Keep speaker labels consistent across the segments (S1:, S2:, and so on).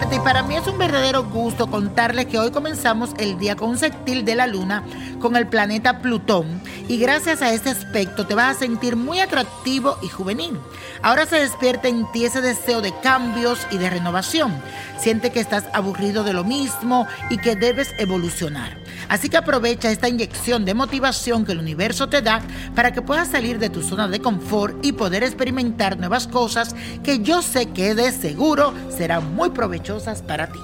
S1: Martes. Para mí es un verdadero gusto contarles que hoy comenzamos el día con un sextil de la luna con el planeta Plutón y gracias a este aspecto te vas a sentir muy atractivo y juvenil. Ahora se despierta en ti ese deseo de cambios y de renovación. Siente que estás aburrido de lo mismo y que debes evolucionar. Así que aprovecha esta inyección de motivación que el universo te da para que puedas salir de tu zona de confort y poder experimentar nuevas cosas que yo sé que de seguro serán muy provechosas para ti.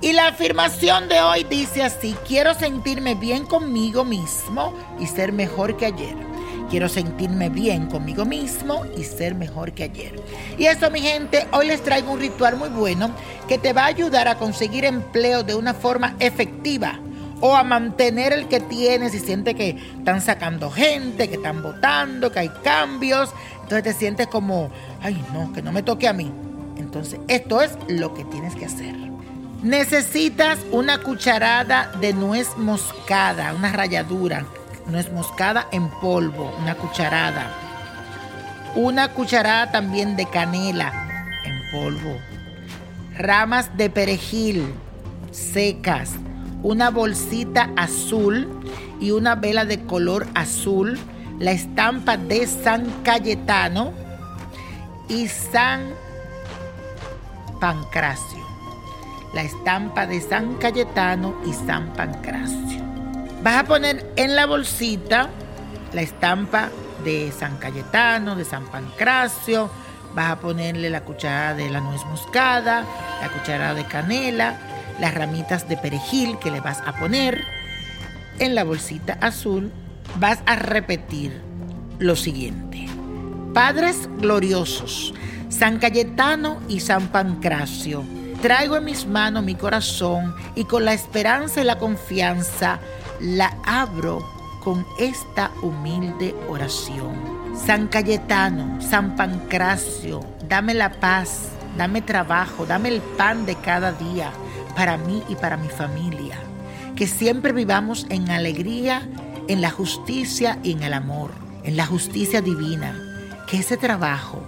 S1: Y la afirmación de hoy dice así, quiero sentirme bien conmigo mismo y ser mejor que ayer. Quiero sentirme bien conmigo mismo y ser mejor que ayer. Y eso, mi gente, hoy les traigo un ritual muy bueno que te va a ayudar a conseguir empleo de una forma efectiva o a mantener el que tienes y sientes que están sacando gente, que están votando, que hay cambios. Entonces te sientes como, ay no, que no me toque a mí. Entonces esto es lo que tienes que hacer. Necesitas una cucharada de nuez moscada, una ralladura, nuez moscada en polvo, una cucharada. Una cucharada también de canela en polvo. Ramas de perejil secas, una bolsita azul y una vela de color azul, la estampa de San Cayetano y San Pancracio. La estampa de San Cayetano y San Pancracio. Vas a poner en la bolsita la estampa de San Cayetano, de San Pancracio. Vas a ponerle la cucharada de la nuez moscada, la cucharada de canela, las ramitas de perejil que le vas a poner en la bolsita azul. Vas a repetir lo siguiente. Padres gloriosos, San Cayetano y San Pancracio, traigo en mis manos mi corazón y con la esperanza y la confianza la abro con esta humilde oración. San Cayetano, San Pancracio, dame la paz, dame trabajo, dame el pan de cada día para mí y para mi familia. Que siempre vivamos en alegría, en la justicia y en el amor, en la justicia divina. Que ese trabajo,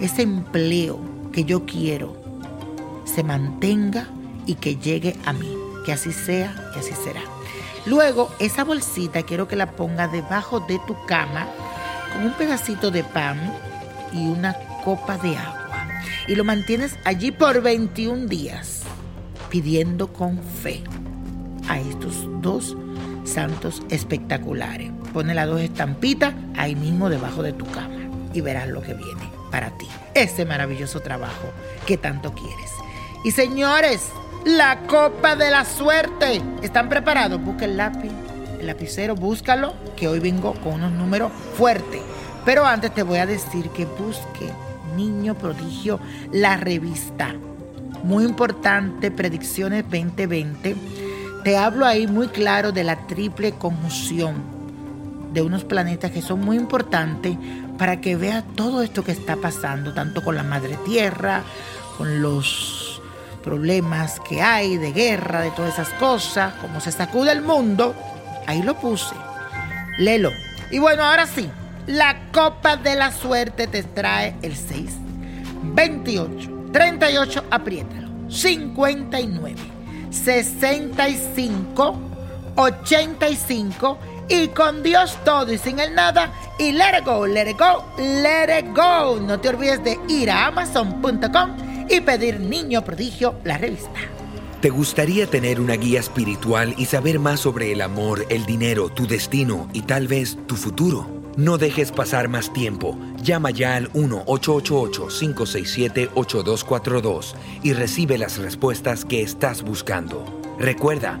S1: ese empleo que yo quiero, se mantenga y que llegue a mí. Que así sea, que así será. Luego, esa bolsita quiero que la ponga debajo de tu cama con un pedacito de pan y una copa de agua. y lo mantienes allí por 21 días, pidiendo con fe a estos dos santos espectaculares. Pone las dos estampitas ahí mismo debajo de tu cama y verás lo que viene para ti. Ese maravilloso trabajo que tanto quieres. Y señores, la copa de la suerte. ¿Están preparados? Busca el lápiz, el lapicero, búscalo, que hoy vengo con unos números fuertes. Pero antes te voy a decir que busque Niño Prodigio, la revista. Muy importante, Predicciones 2020. Te hablo ahí muy claro de la triple conjunción de unos planetas que son muy importantes para que vea todo esto que está pasando, tanto con la madre tierra, con los problemas que hay de guerra, de todas esas cosas, cómo se sacude el mundo. Ahí lo puse. Lelo. Y bueno, ahora sí, la copa de la suerte te trae el 6, 28, 38, apriétalo, 59, 65, 85 y con Dios todo y sin el nada y let it go, let it go, let it go. No te olvides de ir a amazon.com y pedir Niño Prodigio, la revista.
S2: ¿Te gustaría tener una guía espiritual y saber más sobre el amor, el dinero, tu destino y tal vez tu futuro? No dejes pasar más tiempo. Llama ya al 1-888-567-8242 y recibe las respuestas que estás buscando. Recuerda,